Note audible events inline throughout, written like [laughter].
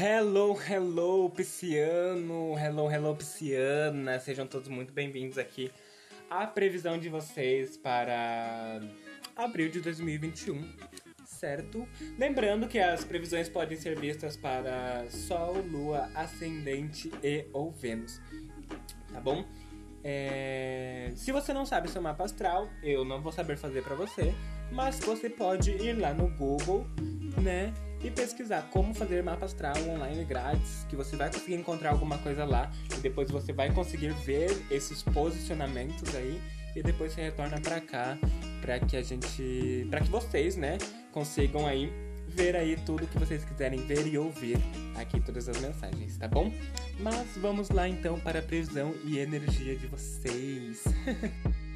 Hello, hello, pisciano, hello, hello, pisciana, sejam todos muito bem-vindos aqui à previsão de vocês para abril de 2021, certo? Lembrando que as previsões podem ser vistas para Sol, Lua, Ascendente e ou Vênus, tá bom? É... Se você não sabe seu mapa astral, eu não vou saber fazer para você, mas você pode ir lá no Google, né? E pesquisar como fazer mapa astral online grátis, que você vai conseguir encontrar alguma coisa lá e depois você vai conseguir ver esses posicionamentos aí e depois você retorna para cá para que a gente, para que vocês, né, consigam aí ver aí tudo que vocês quiserem ver e ouvir aqui todas as mensagens, tá bom? Mas vamos lá então para a previsão e energia de vocês. [laughs]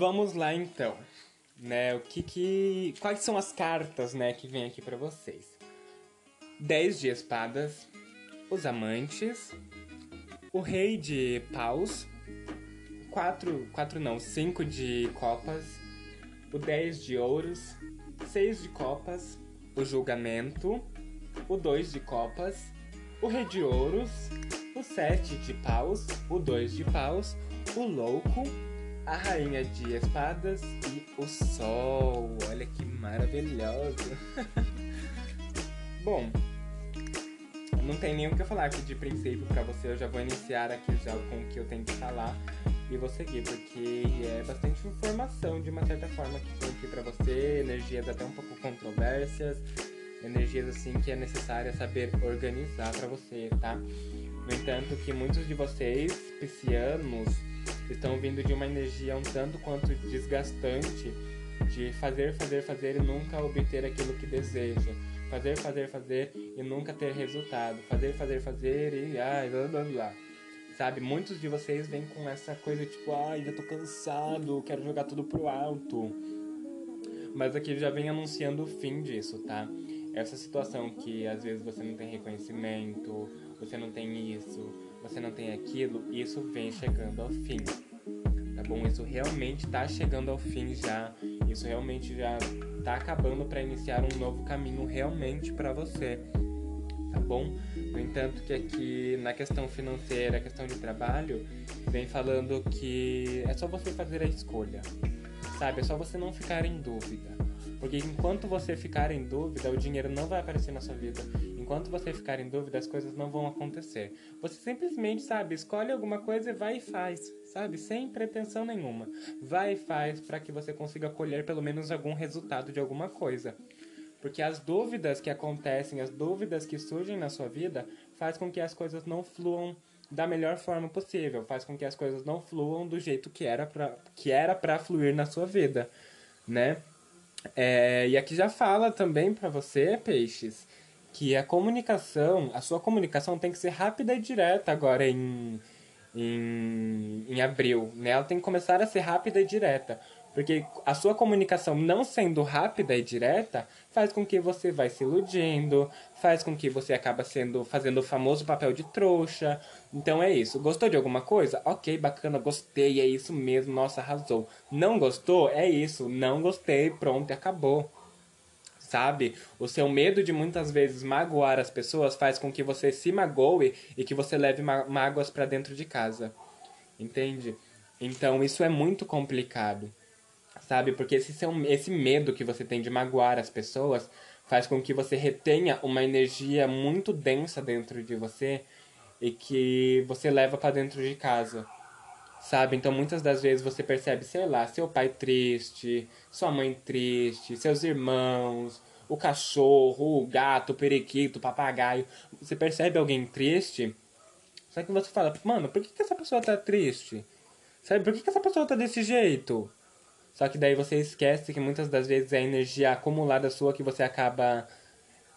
vamos lá então, né? O que que quais são as cartas, né, que vem aqui para vocês? 10 de espadas, os amantes, o rei de paus, quatro, quatro não, cinco de copas, o 10 de ouros, seis de copas, o julgamento, o 2 de copas, o rei de ouros, o 7 de paus, o 2 de paus, o louco, a Rainha de Espadas e o Sol. Olha que maravilhoso. [laughs] Bom, não tem nem o que eu falar aqui de princípio para você. Eu já vou iniciar aqui já com o que eu tenho que falar e vou seguir, porque é bastante informação de uma certa forma que tem aqui para você, energias até um pouco controversas, energias assim que é necessário saber organizar para você, tá? No entanto, que muitos de vocês, piscianos, estão vindo de uma energia um tanto quanto desgastante de fazer, fazer, fazer e nunca obter aquilo que deseja. Fazer, fazer, fazer e nunca ter resultado. Fazer, fazer, fazer e ai, blá blá blá. Sabe, muitos de vocês vêm com essa coisa tipo, ai, já tô cansado, quero jogar tudo pro alto. Mas aqui já vem anunciando o fim disso, tá? Essa situação que às vezes você não tem reconhecimento, você não tem isso, você não tem aquilo, isso vem chegando ao fim. Tá bom? Isso realmente tá chegando ao fim já. Isso realmente já tá acabando para iniciar um novo caminho realmente para você. Tá bom? No entanto, que aqui na questão financeira, questão de trabalho, vem falando que é só você fazer a escolha. Sabe? É só você não ficar em dúvida. Porque enquanto você ficar em dúvida, o dinheiro não vai aparecer na sua vida enquanto você ficar em dúvida, as coisas não vão acontecer. Você simplesmente, sabe, escolhe alguma coisa e vai e faz, sabe? Sem pretensão nenhuma. Vai e faz para que você consiga colher pelo menos algum resultado de alguma coisa. Porque as dúvidas que acontecem, as dúvidas que surgem na sua vida, faz com que as coisas não fluam da melhor forma possível, faz com que as coisas não fluam do jeito que era para que era para fluir na sua vida, né? É, e aqui já fala também para você, peixes, que a comunicação, a sua comunicação tem que ser rápida e direta agora em, em, em abril, né? Ela tem que começar a ser rápida e direta. Porque a sua comunicação não sendo rápida e direta faz com que você vai se iludindo, faz com que você acaba sendo fazendo o famoso papel de trouxa. Então é isso. Gostou de alguma coisa? Ok, bacana, gostei, é isso mesmo, nossa, arrasou. Não gostou? É isso, não gostei, pronto, acabou sabe? O seu medo de muitas vezes magoar as pessoas faz com que você se magoe e que você leve mágoas para dentro de casa. Entende? Então isso é muito complicado. Sabe? Porque esse, seu, esse medo que você tem de magoar as pessoas faz com que você retenha uma energia muito densa dentro de você e que você leva para dentro de casa. Sabe? Então muitas das vezes você percebe, sei lá, seu pai triste, sua mãe triste, seus irmãos, o cachorro, o gato, o periquito, o papagaio. Você percebe alguém triste, só que você fala, mano, por que, que essa pessoa tá triste? Sabe, por que, que essa pessoa tá desse jeito? Só que daí você esquece que muitas das vezes é a energia acumulada sua que você acaba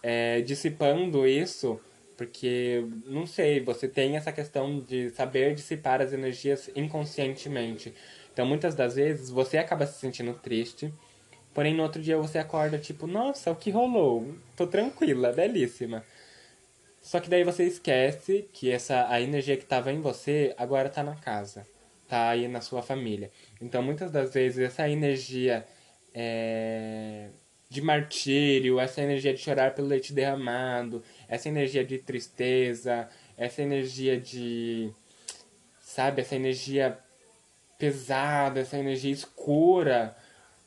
é, dissipando isso porque, não sei, você tem essa questão de saber dissipar as energias inconscientemente. Então, muitas das vezes, você acaba se sentindo triste, porém, no outro dia você acorda tipo, nossa, o que rolou? Tô tranquila, belíssima. Só que daí você esquece que essa a energia que estava em você agora está na casa, tá aí na sua família. Então muitas das vezes essa energia é, de martírio, essa energia de chorar pelo leite derramado, essa energia de tristeza, essa energia de sabe, essa energia pesada, essa energia escura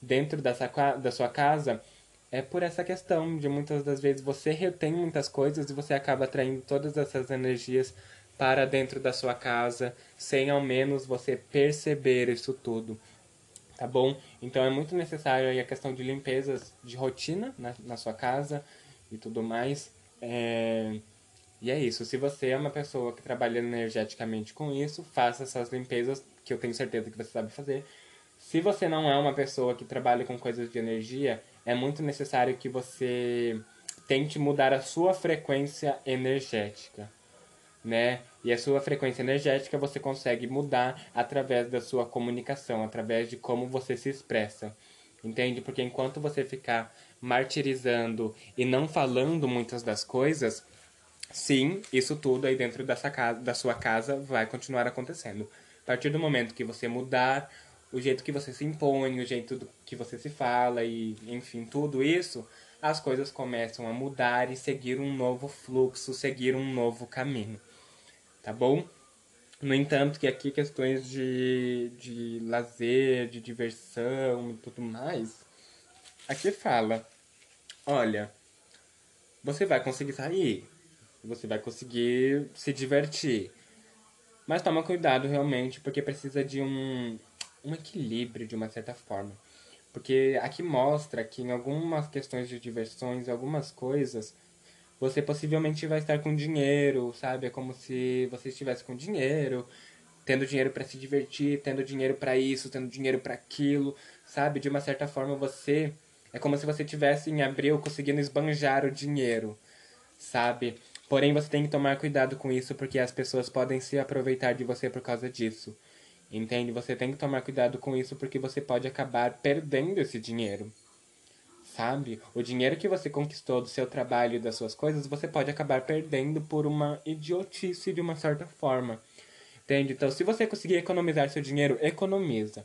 dentro dessa, da sua casa, é por essa questão de muitas das vezes você retém muitas coisas e você acaba atraindo todas essas energias para dentro da sua casa, sem ao menos você perceber isso tudo. Tá bom? Então é muito necessário aí a questão de limpezas de rotina na, na sua casa e tudo mais. É... E é isso. Se você é uma pessoa que trabalha energeticamente com isso, faça essas limpezas que eu tenho certeza que você sabe fazer. Se você não é uma pessoa que trabalha com coisas de energia, é muito necessário que você tente mudar a sua frequência energética, né? E a sua frequência energética você consegue mudar através da sua comunicação, através de como você se expressa. Entende? Porque enquanto você ficar martirizando e não falando muitas das coisas, sim, isso tudo aí dentro dessa casa, da sua casa vai continuar acontecendo. A partir do momento que você mudar o jeito que você se impõe, o jeito que você se fala e, enfim, tudo isso, as coisas começam a mudar e seguir um novo fluxo, seguir um novo caminho. Tá bom? No entanto, que aqui questões de, de lazer, de diversão e tudo mais, aqui fala: olha, você vai conseguir sair, você vai conseguir se divertir. Mas toma cuidado realmente, porque precisa de um, um equilíbrio de uma certa forma. Porque aqui mostra que em algumas questões de diversões, algumas coisas, você possivelmente vai estar com dinheiro, sabe? É como se você estivesse com dinheiro, tendo dinheiro para se divertir, tendo dinheiro para isso, tendo dinheiro para aquilo, sabe? De uma certa forma você é como se você tivesse em abril conseguindo esbanjar o dinheiro, sabe? Porém, você tem que tomar cuidado com isso porque as pessoas podem se aproveitar de você por causa disso. Entende? Você tem que tomar cuidado com isso porque você pode acabar perdendo esse dinheiro. Sabe? O dinheiro que você conquistou do seu trabalho e das suas coisas, você pode acabar perdendo por uma idiotice de uma certa forma. Entende? Então, se você conseguir economizar seu dinheiro, economiza.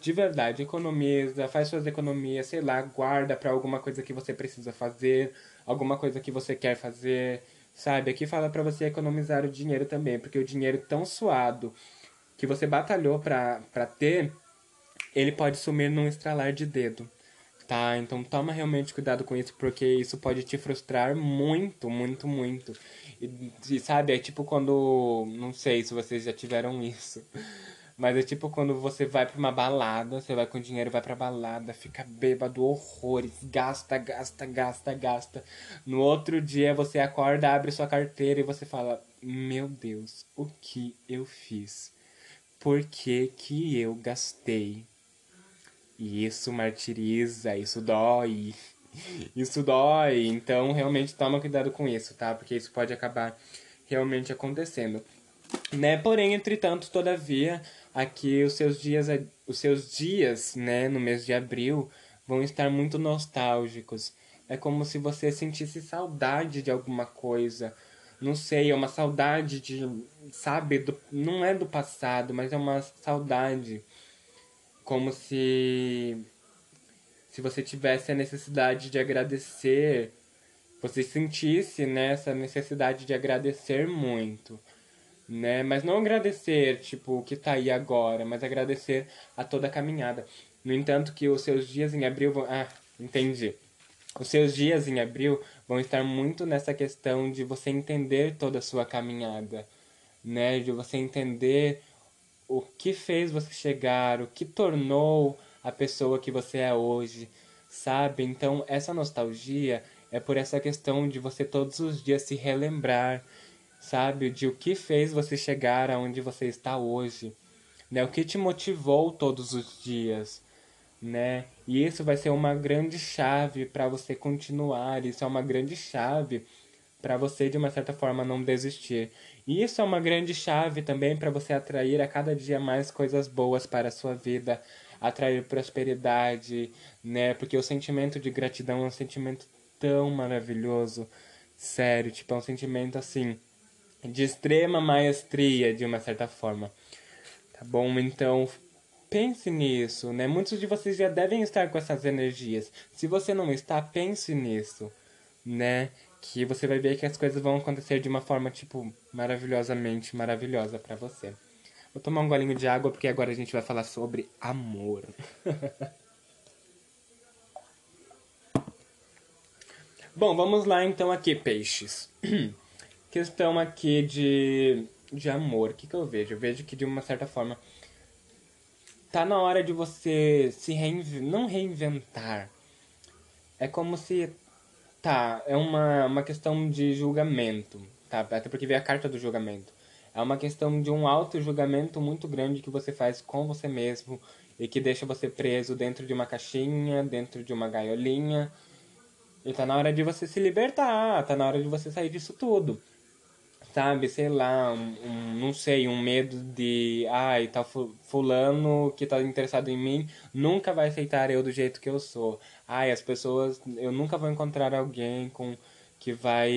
De verdade, economiza, faz suas economias, sei lá, guarda para alguma coisa que você precisa fazer, alguma coisa que você quer fazer, sabe? Aqui fala para você economizar o dinheiro também, porque o dinheiro tão suado que você batalhou para ter, ele pode sumir num estralar de dedo, tá? Então toma realmente cuidado com isso, porque isso pode te frustrar muito, muito, muito. E, e sabe, é tipo quando, não sei se vocês já tiveram isso, [laughs] mas é tipo quando você vai pra uma balada, você vai com dinheiro, vai pra balada, fica bêbado, horrores, gasta, gasta, gasta, gasta. No outro dia você acorda, abre sua carteira e você fala: Meu Deus, o que eu fiz? Por que, que eu gastei. E isso martiriza, isso dói. [laughs] Isso dói. Então, realmente toma cuidado com isso, tá? Porque isso pode acabar realmente acontecendo. Né? Porém, entretanto, todavia, aqui os seus dias, os seus dias, né, no mês de abril, vão estar muito nostálgicos. É como se você sentisse saudade de alguma coisa, não sei, é uma saudade de, sabe, do, não é do passado, mas é uma saudade como se se você tivesse a necessidade de agradecer, você sentisse nessa né, necessidade de agradecer muito, né? Mas não agradecer, tipo, o que tá aí agora, mas agradecer a toda a caminhada. No entanto, que os seus dias em abril vão... Ah, entendi. Os seus dias em abril vão estar muito nessa questão de você entender toda a sua caminhada, né? De você entender o que fez você chegar, o que tornou a pessoa que você é hoje, sabe? Então, essa nostalgia é por essa questão de você todos os dias se relembrar, sabe? De o que fez você chegar aonde você está hoje, né? O que te motivou todos os dias né? E isso vai ser uma grande chave para você continuar, isso é uma grande chave para você de uma certa forma não desistir. E isso é uma grande chave também para você atrair a cada dia mais coisas boas para a sua vida, atrair prosperidade, né? Porque o sentimento de gratidão é um sentimento tão maravilhoso, sério, tipo, é um sentimento assim de extrema maestria de uma certa forma. Tá bom? Então, pense nisso, né? Muitos de vocês já devem estar com essas energias. Se você não está, pense nisso, né? Que você vai ver que as coisas vão acontecer de uma forma, tipo, maravilhosamente maravilhosa para você. Vou tomar um golinho de água porque agora a gente vai falar sobre amor. [laughs] Bom, vamos lá então aqui, peixes. [clears throat] Questão aqui de, de amor. O que, que eu vejo? Eu vejo que de uma certa forma tá na hora de você se reinventar. Não reinventar. É como se. Tá, é uma, uma questão de julgamento. Tá? Até porque veio a carta do julgamento. É uma questão de um auto-julgamento muito grande que você faz com você mesmo e que deixa você preso dentro de uma caixinha, dentro de uma gaiolinha e tá na hora de você se libertar, tá na hora de você sair disso tudo. Sabe, sei lá, um, um, não sei, um medo de, ai, tá fulano que tá interessado em mim nunca vai aceitar eu do jeito que eu sou. Ai, as pessoas, eu nunca vou encontrar alguém com que vai,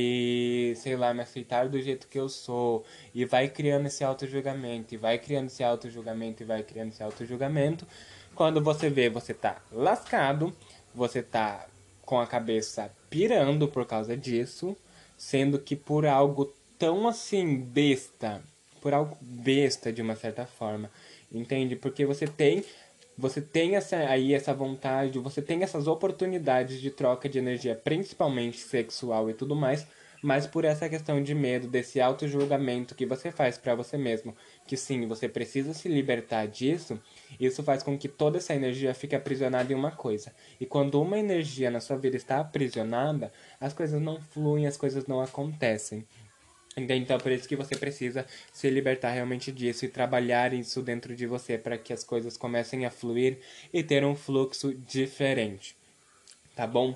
sei lá, me aceitar do jeito que eu sou. E vai criando esse auto-julgamento, e vai criando esse auto-julgamento, e vai criando esse auto-julgamento. Quando você vê, você tá lascado, você tá com a cabeça pirando por causa disso, sendo que por algo tão assim besta, por algo besta de uma certa forma, entende? Porque você tem você tem essa aí essa vontade, você tem essas oportunidades de troca de energia, principalmente sexual e tudo mais, mas por essa questão de medo, desse auto-julgamento que você faz para você mesmo, que sim, você precisa se libertar disso, isso faz com que toda essa energia fique aprisionada em uma coisa. E quando uma energia na sua vida está aprisionada, as coisas não fluem, as coisas não acontecem. Então, por isso que você precisa se libertar realmente disso e trabalhar isso dentro de você para que as coisas comecem a fluir e ter um fluxo diferente. Tá bom?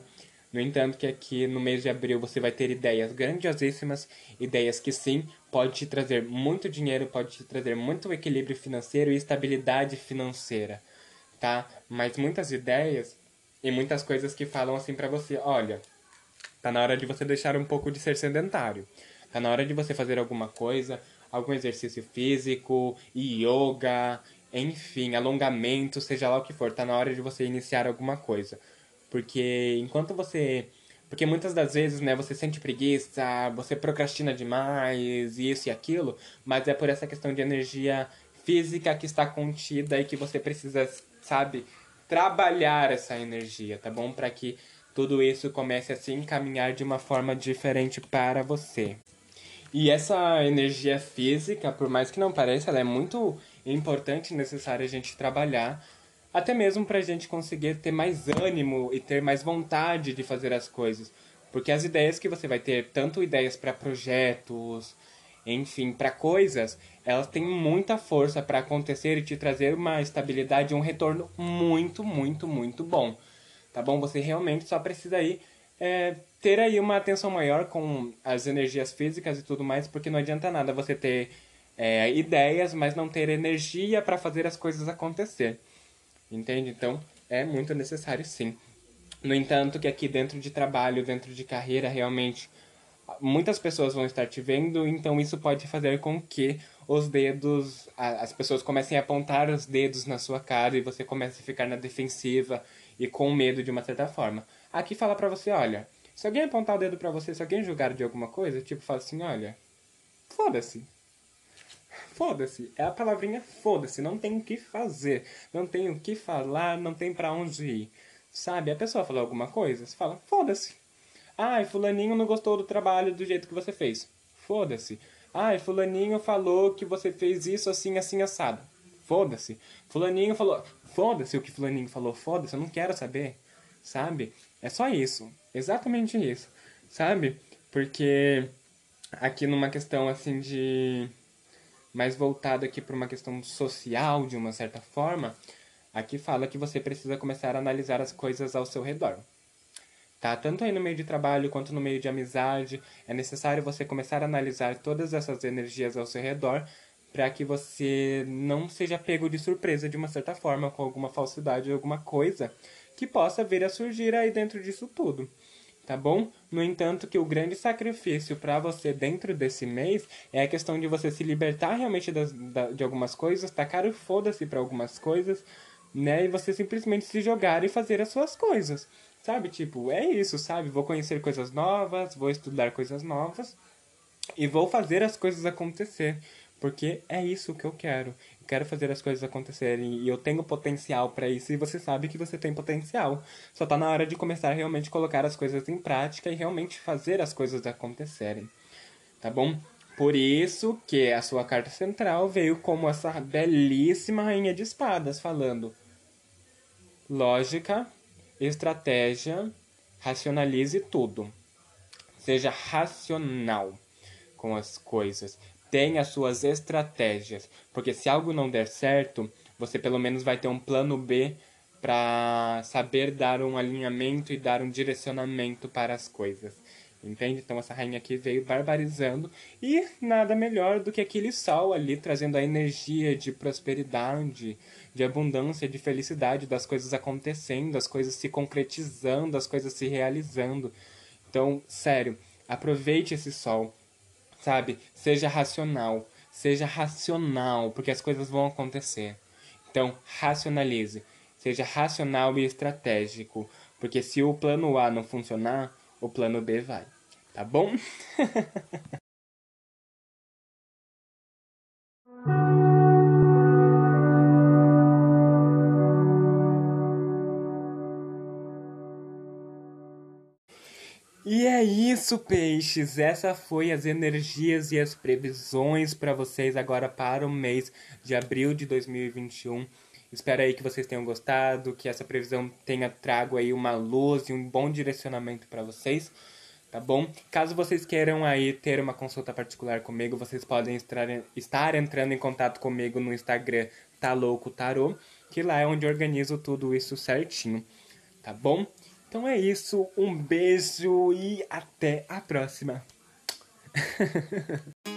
No entanto, que aqui no mês de abril você vai ter ideias grandiosíssimas, ideias que sim, pode te trazer muito dinheiro, pode te trazer muito equilíbrio financeiro e estabilidade financeira, tá? Mas muitas ideias e muitas coisas que falam assim para você, olha, tá na hora de você deixar um pouco de ser sedentário. Tá na hora de você fazer alguma coisa, algum exercício físico, yoga, enfim, alongamento, seja lá o que for, tá na hora de você iniciar alguma coisa. Porque enquanto você. Porque muitas das vezes, né, você sente preguiça, você procrastina demais, isso e aquilo, mas é por essa questão de energia física que está contida e que você precisa, sabe, trabalhar essa energia, tá bom? Para que tudo isso comece a se encaminhar de uma forma diferente para você. E essa energia física, por mais que não pareça, ela é muito importante e necessária a gente trabalhar até mesmo para a gente conseguir ter mais ânimo e ter mais vontade de fazer as coisas. Porque as ideias que você vai ter, tanto ideias para projetos, enfim, para coisas, elas têm muita força para acontecer e te trazer uma estabilidade um retorno muito, muito, muito bom. Tá bom? Você realmente só precisa aí é, ter aí uma atenção maior com as energias físicas e tudo mais, porque não adianta nada você ter é, ideias, mas não ter energia para fazer as coisas acontecer. Entende? Então, é muito necessário sim. No entanto, que aqui dentro de trabalho, dentro de carreira, realmente muitas pessoas vão estar te vendo, então isso pode fazer com que os dedos, as pessoas comecem a apontar os dedos na sua cara e você comece a ficar na defensiva e com medo de uma certa forma. Aqui fala pra você, olha, se alguém apontar o dedo pra você, se alguém julgar de alguma coisa, tipo, fala assim, olha, foda-se, foda-se. É a palavrinha foda-se. Não tem o que fazer. Não tem o que falar, não tem para onde ir. Sabe? A pessoa falou alguma coisa, você fala, foda-se. Ai, fulaninho não gostou do trabalho do jeito que você fez. Foda-se. Ai, fulaninho falou que você fez isso assim, assim, assado. Foda-se. Fulaninho falou... Foda-se o que fulaninho falou. Foda-se, eu não quero saber. Sabe? É só isso. Exatamente isso. Sabe? Porque aqui numa questão assim de mais voltado aqui para uma questão social, de uma certa forma, aqui fala que você precisa começar a analisar as coisas ao seu redor. Tá? Tanto aí no meio de trabalho quanto no meio de amizade, é necessário você começar a analisar todas essas energias ao seu redor para que você não seja pego de surpresa de uma certa forma com alguma falsidade ou alguma coisa que possa vir a surgir aí dentro disso tudo. tá bom? No entanto, que o grande sacrifício para você dentro desse mês é a questão de você se libertar realmente das, da, de algumas coisas, tacar o foda-se para algumas coisas, né? E você simplesmente se jogar e fazer as suas coisas, sabe? Tipo, é isso, sabe? Vou conhecer coisas novas, vou estudar coisas novas e vou fazer as coisas acontecer, porque é isso que eu quero quero fazer as coisas acontecerem e eu tenho potencial para isso e você sabe que você tem potencial. Só tá na hora de começar a realmente colocar as coisas em prática e realmente fazer as coisas acontecerem. Tá bom? Por isso que a sua carta central veio como essa belíssima rainha de espadas falando lógica, estratégia, racionalize tudo. Seja racional com as coisas tenha suas estratégias, porque se algo não der certo, você pelo menos vai ter um plano B para saber dar um alinhamento e dar um direcionamento para as coisas. Entende? Então essa rainha aqui veio barbarizando e nada melhor do que aquele sol ali trazendo a energia de prosperidade, de abundância, de felicidade, das coisas acontecendo, as coisas se concretizando, as coisas se realizando. Então, sério, aproveite esse sol, sabe? Seja racional, seja racional, porque as coisas vão acontecer. Então, racionalize, seja racional e estratégico, porque se o plano A não funcionar, o plano B vai, tá bom? [laughs] isso, peixes. Essa foi as energias e as previsões para vocês agora para o mês de abril de 2021. Espero aí que vocês tenham gostado, que essa previsão tenha trago aí uma luz e um bom direcionamento para vocês, tá bom? Caso vocês queiram aí ter uma consulta particular comigo, vocês podem estar, entrando em contato comigo no Instagram Tá Louco Tarô, que lá é onde eu organizo tudo isso certinho, tá bom? Então é isso, um beijo e até a próxima. [laughs]